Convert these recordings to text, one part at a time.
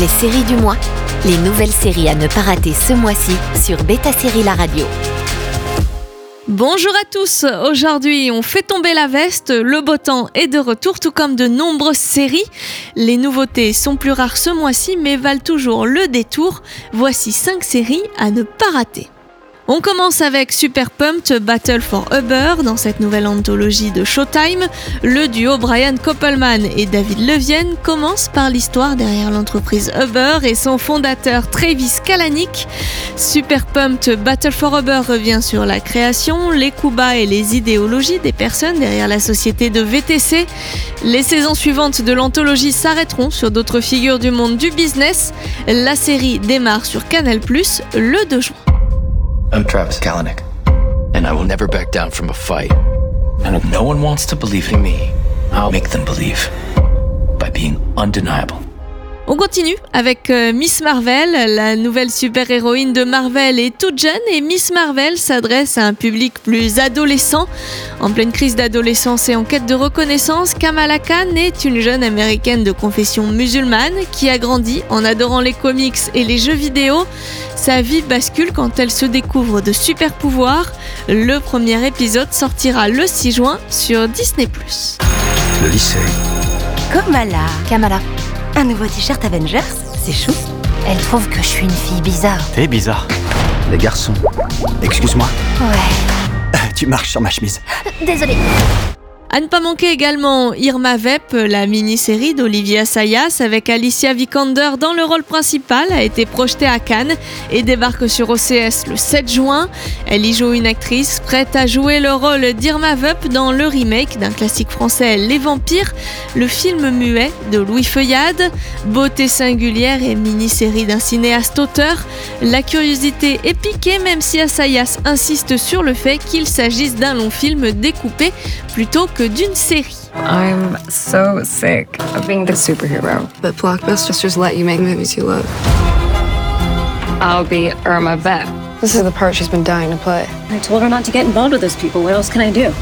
Les séries du mois, les nouvelles séries à ne pas rater ce mois-ci sur Beta Série La Radio. Bonjour à tous, aujourd'hui on fait tomber la veste, le beau temps est de retour tout comme de nombreuses séries. Les nouveautés sont plus rares ce mois-ci mais valent toujours le détour. Voici 5 séries à ne pas rater. On commence avec Super Pumped Battle for Uber dans cette nouvelle anthologie de Showtime. Le duo Brian Koppelman et David Levienne commence par l'histoire derrière l'entreprise Uber et son fondateur Travis Kalanick. Super Pumped Battle for Uber revient sur la création, les coups bas et les idéologies des personnes derrière la société de VTC. Les saisons suivantes de l'anthologie s'arrêteront sur d'autres figures du monde du business. La série démarre sur Canal+, le 2 juin. I'm Travis Kalanick, and I will never back down from a fight. And if no one wants to believe in me, I'll make them believe by being undeniable. On continue avec euh, Miss Marvel. La nouvelle super-héroïne de Marvel est toute jeune et Miss Marvel s'adresse à un public plus adolescent. En pleine crise d'adolescence et en quête de reconnaissance, Kamala Khan est une jeune américaine de confession musulmane qui a grandi en adorant les comics et les jeux vidéo. Sa vie bascule quand elle se découvre de super pouvoirs. Le premier épisode sortira le 6 juin sur Disney+. Le lycée. Kamala. Kamala, Un nouveau t-shirt Avengers C'est chou. elle trouve que je suis une fille bizarre. T'es bizarre. Les garçons. Excuse-moi. Ouais. Tu marches sur ma chemise. Désolée. À ne pas manquer également Irma Vep, la mini-série d'Olivia Sayas avec Alicia Vikander dans le rôle principal, a été projetée à Cannes et débarque sur OCS le 7 juin. Elle y joue une actrice prête à jouer le rôle d'Irma Vep dans le remake d'un classique français Les Vampires, le film muet de Louis Feuillade. Beauté singulière et mini-série d'un cinéaste auteur, la curiosité est piquée même si Assayas insiste sur le fait qu'il s'agisse d'un long film découpé plutôt que d'une série. I'm so sick of being the superhero. But blockbusters just let you make movies you love. I'll be Irma Vep. This is the part she's been dying to play. I told her not to get involved with those people. What else can I do?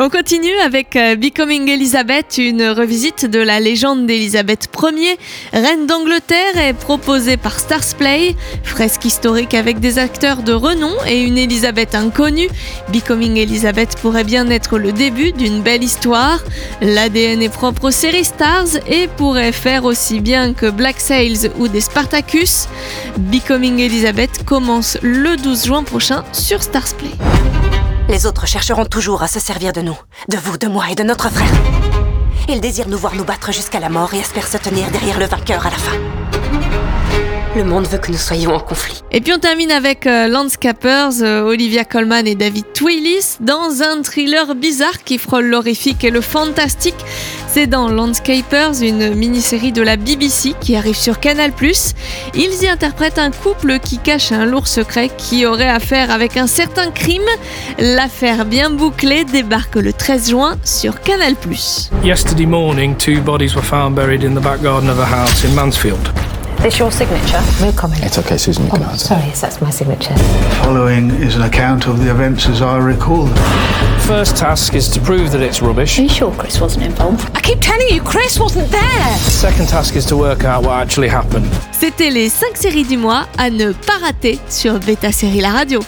On continue avec euh, Becoming Elizabeth, une revisite de la légende d'Elisabeth Ier. Reine d'Angleterre est proposée par Stars Play, fresque historique avec des acteurs de renom et une Elisabeth inconnue. Becoming Elizabeth pourrait bien être le début d'une belle histoire. L'ADN est propre aux séries Stars et pourrait faire aussi bien que Black Sails ou des Spartacus. Becoming Elizabeth commence le 12 juin prochain sur Stars Play. Les autres chercheront toujours à se servir de nous, de vous, de moi et de notre frère. Ils désirent nous voir nous battre jusqu'à la mort et espèrent se tenir derrière le vainqueur à la fin. Le monde veut que nous soyons en conflit. Et puis on termine avec euh, Landscapers, euh, Olivia Colman et David Twillis dans un thriller bizarre qui frôle l'horrifique et le fantastique. C'est dans Landscapers, une mini-série de la BBC qui arrive sur Canal+. Ils y interprètent un couple qui cache un lourd secret qui aurait affaire avec un certain crime. L'affaire bien bouclée débarque le 13 juin sur Canal+. Yesterday morning, two bodies were found buried in the back garden of a house in Mansfield. This your signature? No comment. It's okay, Susan, you can answer. Sorry, yes, that's my signature. Following is an account of the events as I recall them. First task is to prove that it's rubbish. Are you sure Chris wasn't involved? I keep telling you, Chris wasn't there. Second task is to work out what actually happened. C'était les 5 séries du mois à ne pas rater sur Beta Série La Radio.